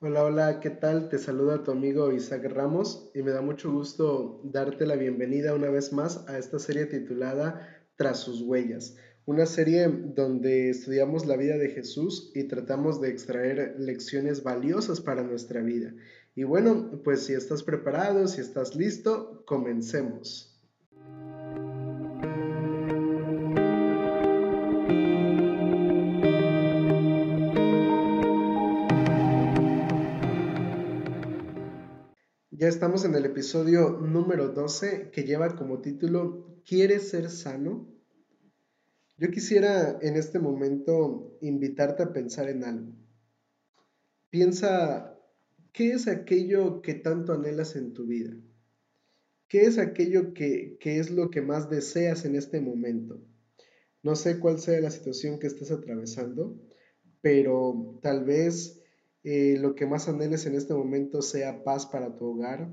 Hola, hola, ¿qué tal? Te saluda tu amigo Isaac Ramos y me da mucho gusto darte la bienvenida una vez más a esta serie titulada Tras sus huellas, una serie donde estudiamos la vida de Jesús y tratamos de extraer lecciones valiosas para nuestra vida. Y bueno, pues si estás preparado, si estás listo, comencemos. Estamos en el episodio número 12 que lleva como título ¿Quieres ser sano? Yo quisiera en este momento invitarte a pensar en algo. Piensa, ¿qué es aquello que tanto anhelas en tu vida? ¿Qué es aquello que, que es lo que más deseas en este momento? No sé cuál sea la situación que estés atravesando, pero tal vez eh, lo que más anheles en este momento sea paz para tu hogar.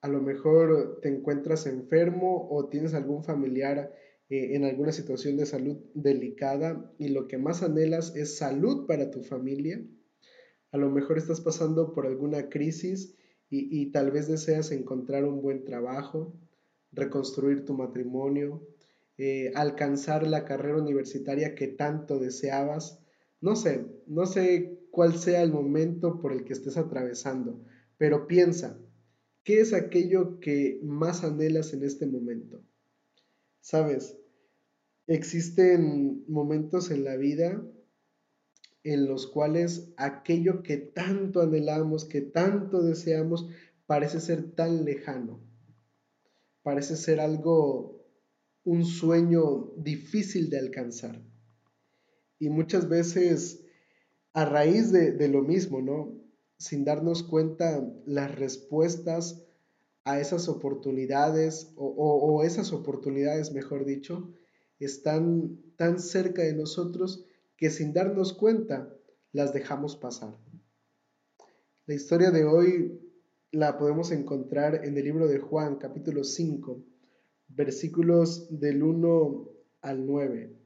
A lo mejor te encuentras enfermo o tienes algún familiar eh, en alguna situación de salud delicada y lo que más anhelas es salud para tu familia. A lo mejor estás pasando por alguna crisis y, tal vez deseas encontrar un buen trabajo, reconstruir tu matrimonio, eh, alcanzar la carrera universitaria que tanto deseabas. No sé, no sé cuál sea el momento por el que estés atravesando, pero piensa, ¿qué es aquello que más anhelas en este momento? Sabes, existen momentos en la vida en los cuales aquello que tanto anhelamos, que tanto deseamos, parece ser tan lejano. Parece ser algo, un sueño difícil de alcanzar. Y muchas veces a raíz de, lo mismo, ¿no? Sin darnos cuenta las respuestas a esas oportunidades, o, o, esas oportunidades, mejor dicho, están tan cerca de nosotros que sin darnos cuenta las dejamos pasar. La historia de hoy la podemos encontrar en el libro de Juan, capítulo 5, versículos del 1 al 9.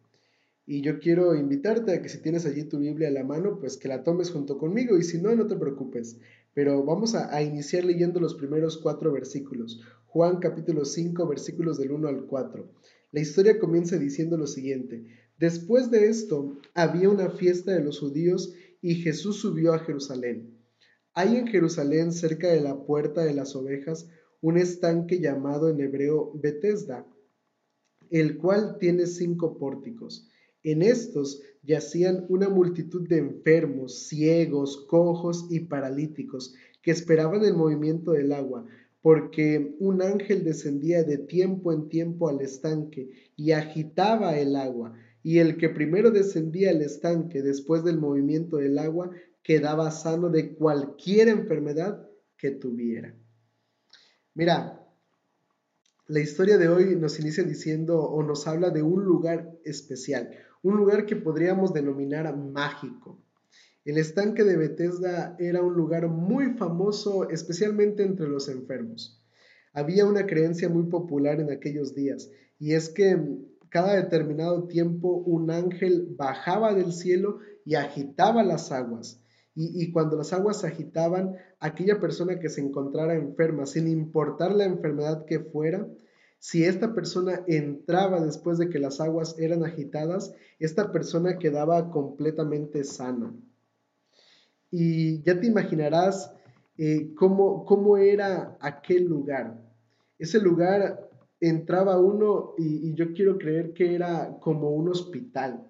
Y yo quiero invitarte a que si tienes allí tu Biblia a la mano, pues que la tomes junto conmigo y si no, no te preocupes. Pero vamos a, iniciar leyendo los primeros cuatro versículos. Juan capítulo 5 versículos del 1 al 4. La historia comienza diciendo lo siguiente. Después de esto, había una fiesta de los judíos y Jesús subió a Jerusalén. Hay en Jerusalén, cerca de la puerta de las ovejas, un estanque llamado en hebreo Betesda, el cual tiene cinco pórticos. En estos yacían una multitud de enfermos, ciegos, cojos y paralíticos que esperaban el movimiento del agua, porque un ángel descendía de tiempo en tiempo al estanque y agitaba el agua, y el que primero descendía al estanque después del movimiento del agua quedaba sano de cualquier enfermedad que tuviera. Mira, la historia de hoy nos inicia diciendo o nos habla de un lugar especial, un lugar que podríamos denominar mágico. El estanque de Bethesda era un lugar muy famoso, especialmente entre los enfermos. Había una creencia muy popular en aquellos días, y es que cada determinado tiempo un ángel bajaba del cielo y agitaba las aguas. Y, cuando las aguas agitaban, aquella persona que se encontrara enferma, sin importar la enfermedad que fuera, si esta persona entraba después de que las aguas eran agitadas, esta persona quedaba completamente sana. Y ya te imaginarás eh, cómo, cómo, era aquel lugar. Ese lugar entraba uno y, y yo quiero creer que era como un hospital.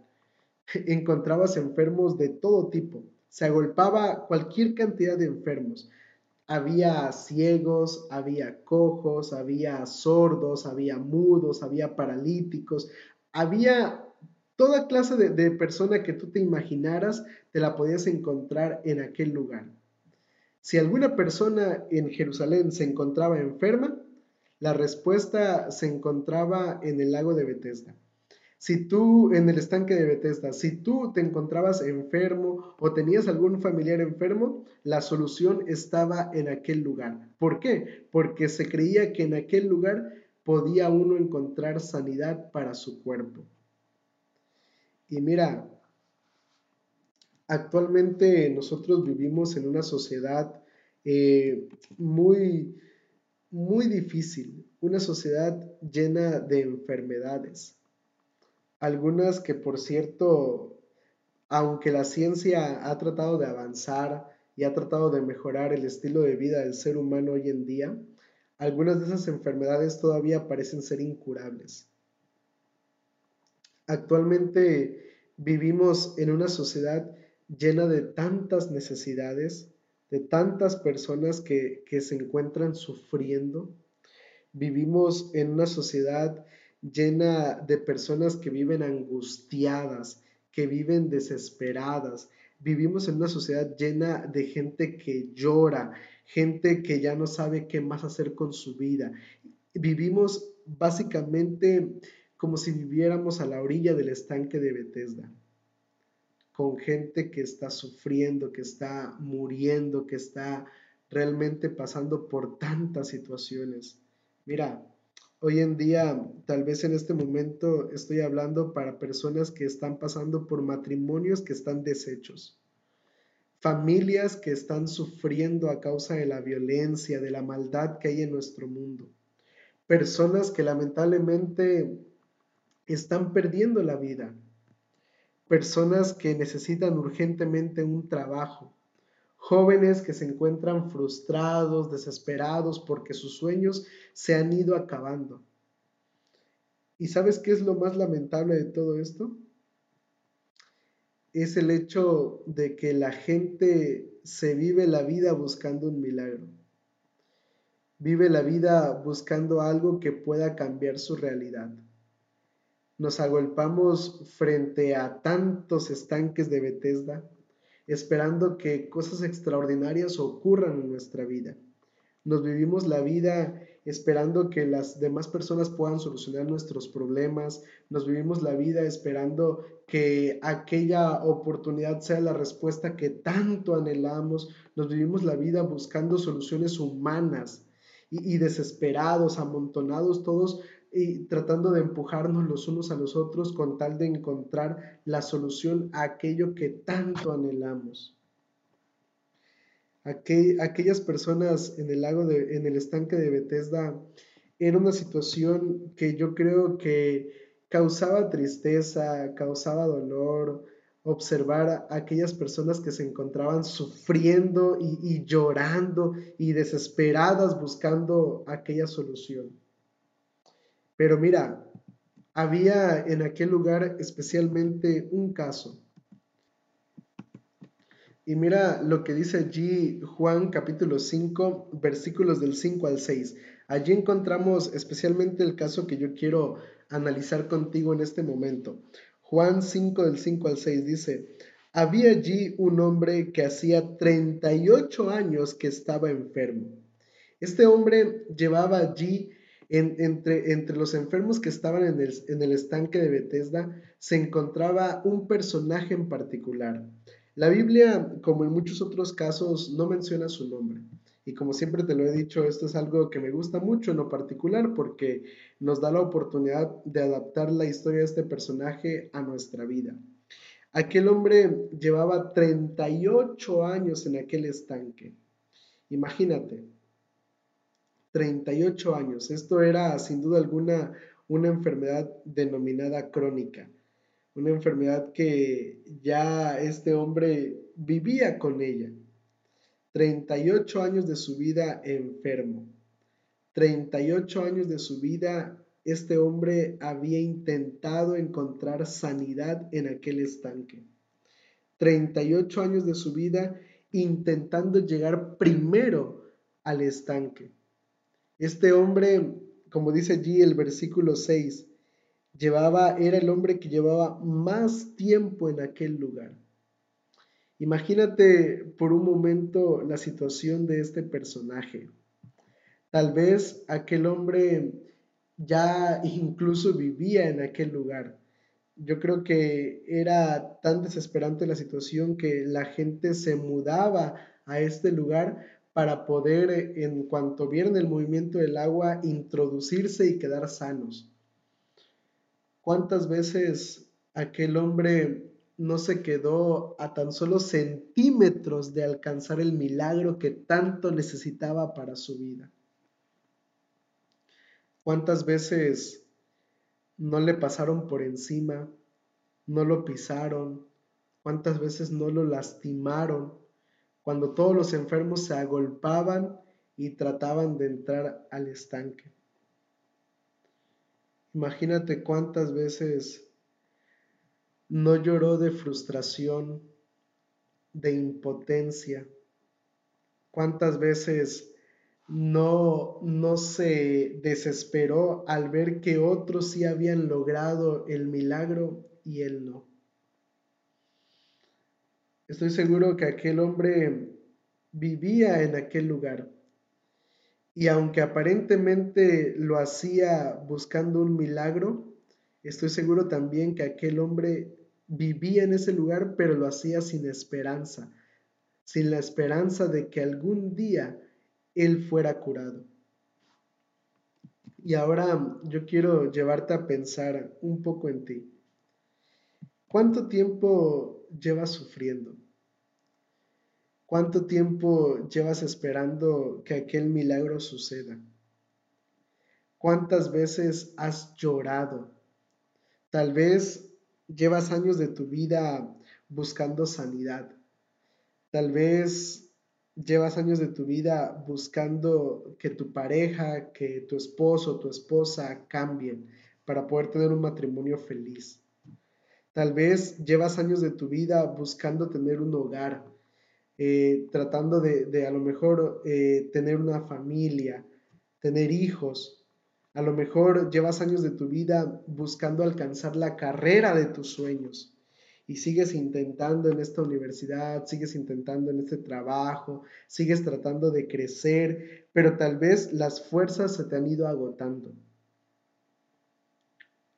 Encontrabas enfermos de todo tipo. Se agolpaba cualquier cantidad de enfermos había ciegos, había cojos, había sordos, había mudos, había paralíticos, había toda clase de, de, persona que tú te imaginaras, te la podías encontrar en aquel lugar. Si alguna persona en Jerusalén se encontraba enferma, la respuesta se encontraba en el lago de Bethesda. Si tú en el estanque de Bethesda, si tú te encontrabas enfermo o tenías algún familiar enfermo, la solución estaba en aquel lugar. ¿Por qué? Porque se creía que en aquel lugar podía uno encontrar sanidad para su cuerpo. Y mira, Actualmente nosotros vivimos en una sociedad eh, muy, muy difícil, una sociedad llena de enfermedades. Algunas que, por cierto, aunque la ciencia ha tratado de avanzar y ha tratado de mejorar el estilo de vida del ser humano hoy en día, algunas de esas enfermedades todavía parecen ser incurables. Actualmente vivimos en una sociedad llena de tantas necesidades, de tantas personas que, se encuentran sufriendo. Vivimos en una sociedad llena de personas que viven angustiadas, que viven desesperadas. Vivimos en una sociedad llena de gente que llora, gente que ya no sabe qué más hacer con su vida. Vivimos básicamente como si viviéramos a la orilla del estanque de Bethesda con gente que está sufriendo, que está muriendo, que está realmente pasando por tantas situaciones. Mira, hoy en día, tal vez en este momento estoy hablando para personas que están pasando por matrimonios que están deshechos, familias que están sufriendo a causa de la violencia, de la maldad que hay en nuestro mundo, personas que lamentablemente están perdiendo la vida. Personas que necesitan urgentemente un trabajo, jóvenes que se encuentran frustrados, desesperados porque sus sueños se han ido acabando. ¿Y sabes qué es lo más lamentable de todo esto? Es el hecho de que la gente se vive la vida buscando un milagro. Vive la vida buscando algo que pueda cambiar su realidad nos agolpamos frente a tantos estanques de Bethesda, esperando que cosas extraordinarias ocurran en nuestra vida. Nos vivimos la vida esperando que las demás personas puedan solucionar nuestros problemas. Nos vivimos la vida esperando que aquella oportunidad sea la respuesta que tanto anhelamos. Nos vivimos la vida buscando soluciones humanas y, desesperados, amontonados todos y tratando de empujarnos los unos a los otros con tal de encontrar la solución a aquello que tanto anhelamos. aquellas personas en el lago de, en el estanque de Bethesda era una situación que yo creo que causaba tristeza, causaba dolor, observar a aquellas personas que se encontraban sufriendo y llorando y desesperadas buscando aquella solución. Pero mira, había en aquel lugar especialmente un caso. Y mira lo que dice allí Juan capítulo 5, versículos del 5 al 6. Allí encontramos especialmente el caso que yo quiero analizar contigo en este momento. Juan 5 del 5 al 6 dice, había allí un hombre que hacía 38 años que estaba enfermo. Este hombre llevaba allí entre, los enfermos que estaban en el, en el estanque de Bethesda se encontraba un personaje en particular. La Biblia, como en muchos otros casos, no menciona su nombre. Y como siempre te lo he dicho, esto es algo que me gusta mucho en lo particular porque nos da la oportunidad de adaptar la historia de este personaje a nuestra vida. Aquel hombre llevaba 38 años en aquel estanque. Imagínate, 38 años. Esto era sin duda alguna una enfermedad denominada crónica, una enfermedad que ya este hombre vivía con ella. 38 años de su vida enfermo. 38 años de su vida este hombre había intentado encontrar sanidad en aquel estanque. 38 años de su vida intentando llegar primero al estanque. Este hombre, como dice allí el versículo 6, llevaba, era el hombre que llevaba más tiempo en aquel lugar. Imagínate por un momento la situación de este personaje. Tal vez aquel hombre ya incluso vivía en aquel lugar. Yo creo que era tan desesperante la situación que la gente se mudaba a este lugar para poder, eh, en cuanto vieron el movimiento del agua, introducirse y quedar sanos. ¿Cuántas veces aquel hombre no se quedó a tan solo centímetros de alcanzar el milagro que tanto necesitaba para su vida. ¿Cuántas veces no le pasaron por encima, no lo pisaron? ¿Cuántas veces no lo lastimaron? Cuando todos los enfermos se agolpaban y trataban de entrar al estanque. Imagínate cuántas veces no lloró de frustración, de impotencia. ¿Cuántas veces no, no se desesperó al ver que otros sí habían logrado el milagro y él no? Estoy seguro que aquel hombre vivía en aquel lugar. Y aunque aparentemente lo hacía buscando un milagro, Estoy seguro también que aquel hombre vivía en ese lugar, pero lo hacía sin esperanza, sin la esperanza de que algún día él fuera curado. Y ahora yo quiero llevarte a pensar un poco en ti. ¿Cuánto tiempo llevas sufriendo? ¿Cuánto tiempo llevas esperando que aquel milagro suceda? ¿Cuántas veces has llorado Tal vez llevas años de tu vida buscando sanidad. Tal vez llevas años de tu vida buscando que tu pareja, que tu esposo, tu esposa cambien para poder tener un matrimonio feliz. Tal vez llevas años de tu vida buscando tener un hogar, eh, tratando de, a lo mejor eh, tener una familia, tener hijos, a lo mejor llevas años de tu vida buscando alcanzar la carrera de tus sueños y sigues intentando en esta universidad, sigues intentando en este trabajo, sigues tratando de crecer, pero tal vez las fuerzas se te han ido agotando.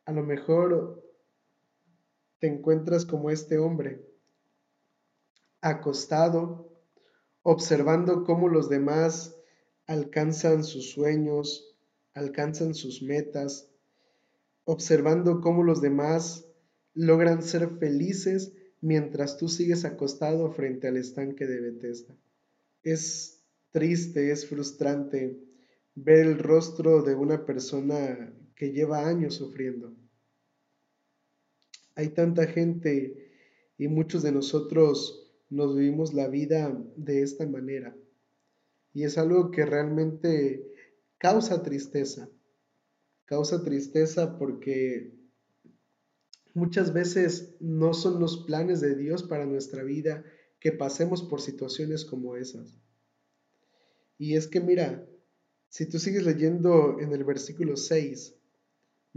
A lo mejor te encuentras como este hombre, acostado, observando cómo los demás alcanzan sus sueños, alcanzan sus metas, observando cómo los demás logran ser felices mientras tú sigues acostado frente al estanque de Bethesda. Es triste, es frustrante ver el rostro de una persona que lleva años sufriendo. Hay tanta gente y muchos de nosotros nos vivimos la vida de esta manera. Y es algo que realmente causa tristeza. Causa tristeza porque muchas veces no son los planes de Dios para nuestra vida que pasemos por situaciones como esas. Y es que mira, si tú sigues leyendo en el versículo 6,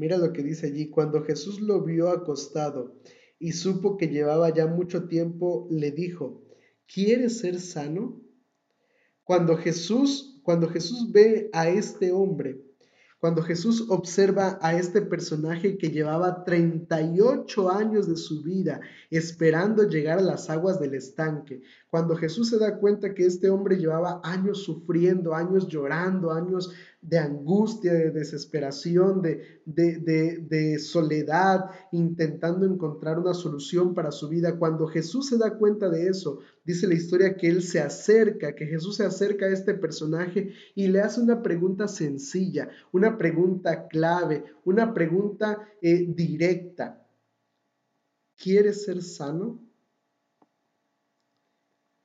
mira lo que dice allí, cuando Jesús lo vio acostado y supo que llevaba ya mucho tiempo, le dijo, ¿quieres ser sano? Cuando Jesús cuando Jesús ve a este hombre, cuando Jesús observa a este personaje que llevaba 38 años de su vida esperando llegar a las aguas del estanque, cuando Jesús se da cuenta que este hombre llevaba años sufriendo, años llorando, años de angustia, de desesperación, de, de, soledad, intentando encontrar una solución para su vida. Cuando Jesús se da cuenta de eso, dice la historia que Él se acerca, que Jesús se acerca a este personaje y le hace una pregunta sencilla, una pregunta clave, una pregunta eh, directa. ¿Quieres ser sano?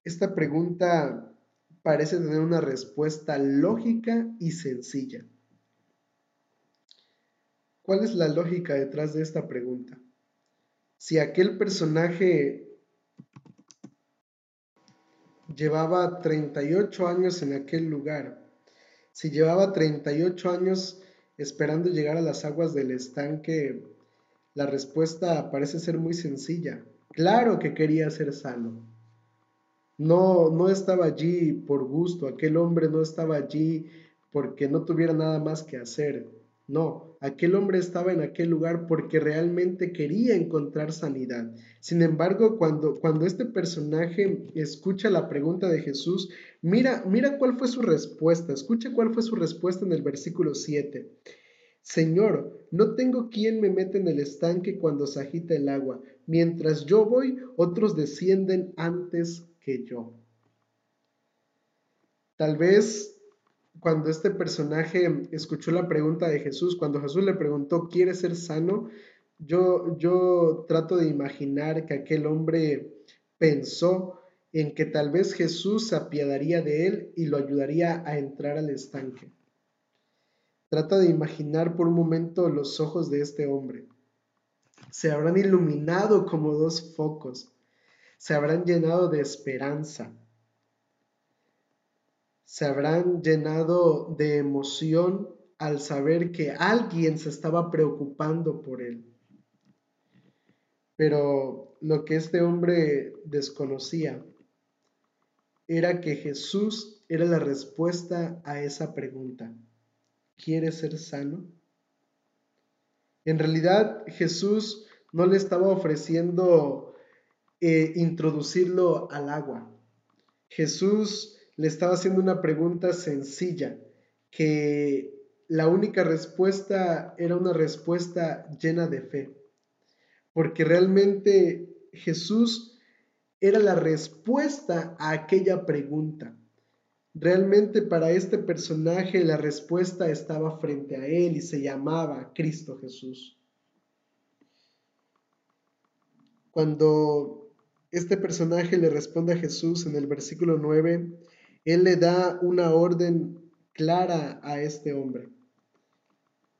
Esta pregunta parece tener una respuesta lógica y sencilla. ¿Cuál es la lógica detrás de esta pregunta? Si aquel personaje llevaba 38 años en aquel lugar, si llevaba 38 años esperando llegar a las aguas del estanque, la respuesta parece ser muy sencilla. Claro que quería ser sano. No, no estaba allí por gusto, aquel hombre no estaba allí porque no tuviera nada más que hacer. No, aquel hombre estaba en aquel lugar porque realmente quería encontrar sanidad. Sin embargo, cuando, cuando este personaje escucha la pregunta de Jesús, mira, mira cuál fue su respuesta. Escucha cuál fue su respuesta en el versículo 7. Señor, no tengo quien me mete en el estanque cuando se agita el agua. Mientras yo voy, otros descienden antes yo. Tal vez cuando este personaje escuchó la pregunta de Jesús, cuando Jesús le preguntó, ¿quieres ser sano? Yo, yo trato de imaginar que aquel hombre pensó en que tal vez Jesús se apiadaría de él y lo ayudaría a entrar al estanque. Trata de imaginar por un momento los ojos de este hombre. Se habrán iluminado como dos focos, se habrán llenado de esperanza, se habrán llenado de emoción al saber que alguien se estaba preocupando por él. Pero lo que este hombre desconocía era que Jesús era la respuesta a esa pregunta. ¿Quieres ser sano? En realidad Jesús no le estaba ofreciendo eh, introducirlo al agua. Jesús le estaba haciendo una pregunta sencilla, que la única respuesta era una respuesta llena de fe, porque realmente Jesús era la respuesta a aquella pregunta. Realmente para este personaje la respuesta estaba frente a él y se llamaba Cristo Jesús. Cuando este personaje le responde a Jesús en el versículo 9, él le da una orden clara a este hombre.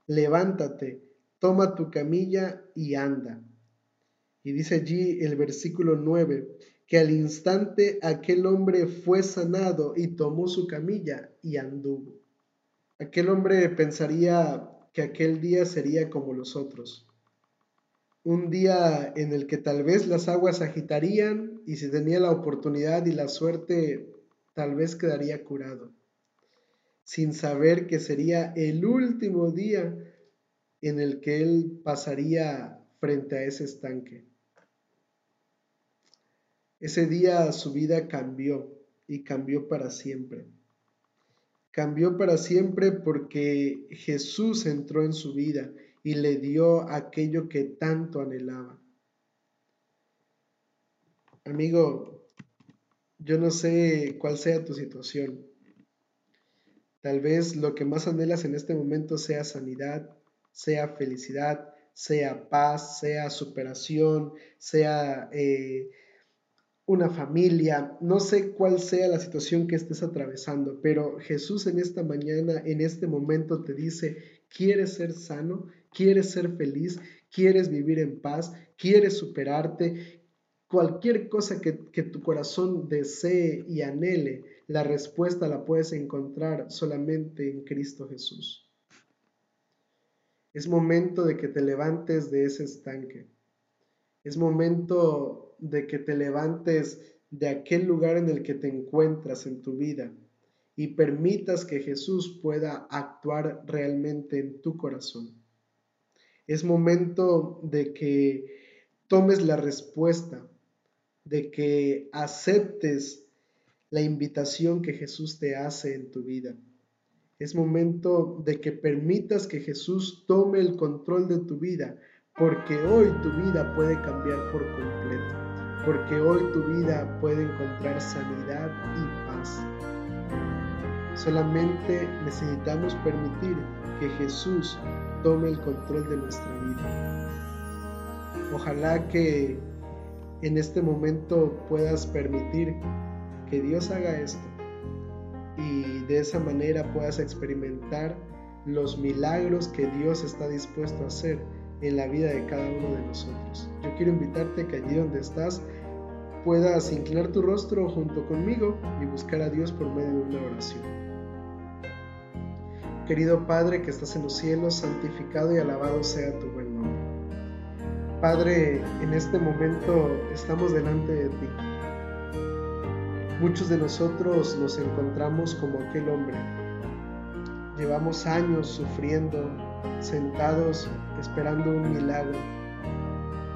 Levántate, toma tu camilla y anda. Y dice allí el versículo 9, que al instante aquel hombre fue sanado y tomó su camilla y anduvo. Aquel hombre pensaría que aquel día sería como los otros. Un día en el que tal vez las aguas agitarían y si tenía la oportunidad y la suerte, tal vez quedaría curado, sin saber que sería el último día en el que él pasaría frente a ese estanque. Ese día su vida cambió y cambió para siempre. Cambió para siempre porque Jesús entró en su vida y le dio aquello que tanto anhelaba. Amigo, yo no sé cuál sea tu situación. Tal vez lo que más anhelas en este momento sea sanidad, sea felicidad, sea paz, sea superación, sea eh, una familia, no sé cuál sea la situación que estés atravesando, pero Jesús en esta mañana, en este momento te dice, ¿quieres ser sano? ¿Quieres ser feliz? ¿Quieres vivir en paz? ¿Quieres superarte? Cualquier cosa que, que tu corazón desee y anhele, la respuesta la puedes encontrar solamente en Cristo Jesús. Es momento de que te levantes de ese estanque. Es momento de que te levantes de aquel lugar en el que te encuentras en tu vida y permitas que Jesús pueda actuar realmente en tu corazón. Es momento de que tomes la respuesta, de que aceptes la invitación que Jesús te hace en tu vida. Es momento de que permitas que Jesús tome el control de tu vida, porque hoy tu vida puede cambiar por completo porque hoy tu vida puede encontrar sanidad y paz. Solamente necesitamos permitir que Jesús tome el control de nuestra vida. Ojalá que en este momento puedas permitir que Dios haga esto y de esa manera puedas experimentar los milagros que Dios está dispuesto a hacer en la vida de cada uno de nosotros. Yo quiero invitarte que allí donde estás puedas inclinar tu rostro junto conmigo y buscar a Dios por medio de una oración. Querido Padre que estás en los cielos, santificado y alabado sea tu buen nombre. Padre, en este momento estamos delante de ti. Muchos de nosotros nos encontramos como aquel hombre. Llevamos años sufriendo, sentados esperando un milagro,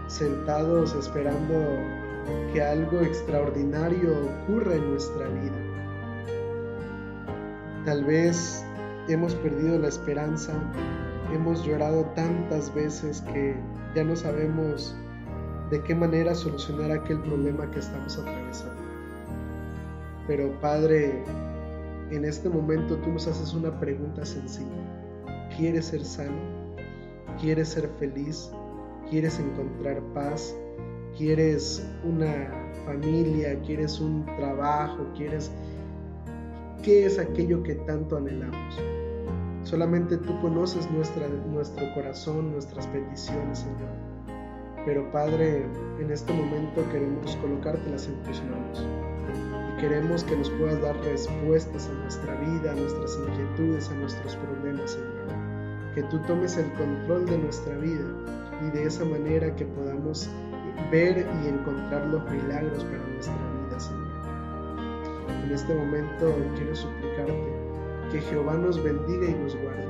sentados esperando que algo extraordinario ocurra en nuestra vida. Tal vez hemos perdido la esperanza, hemos llorado tantas veces que ya no sabemos de qué manera solucionar aquel problema que estamos atravesando. Pero Padre, en este momento tú nos haces una pregunta sencilla. ¿Quieres ser sano? ¿Quieres ser feliz? ¿Quieres encontrar paz? ¿Quieres una familia? ¿Quieres un trabajo? ¿Quieres qué es aquello que tanto anhelamos? Solamente tú conoces nuestra, nuestro corazón, nuestras peticiones, Señor. Pero Padre, en este momento queremos colocártelas en tus manos y queremos que nos puedas dar respuestas a nuestra vida, a nuestras inquietudes, a nuestros problemas, Señor. Que tú tomes el control de nuestra vida y de esa manera que podamos ver y encontrar los milagros para nuestra vida, Señor. En este momento quiero suplicarte que Jehová nos bendiga y nos guarde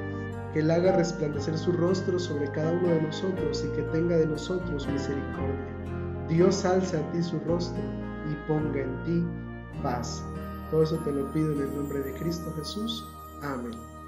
que Él haga resplandecer su rostro sobre cada uno de nosotros y que tenga de nosotros misericordia. Dios alce a ti su rostro y ponga en ti paz. Todo eso te lo pido en el nombre de Cristo Jesús. Amén.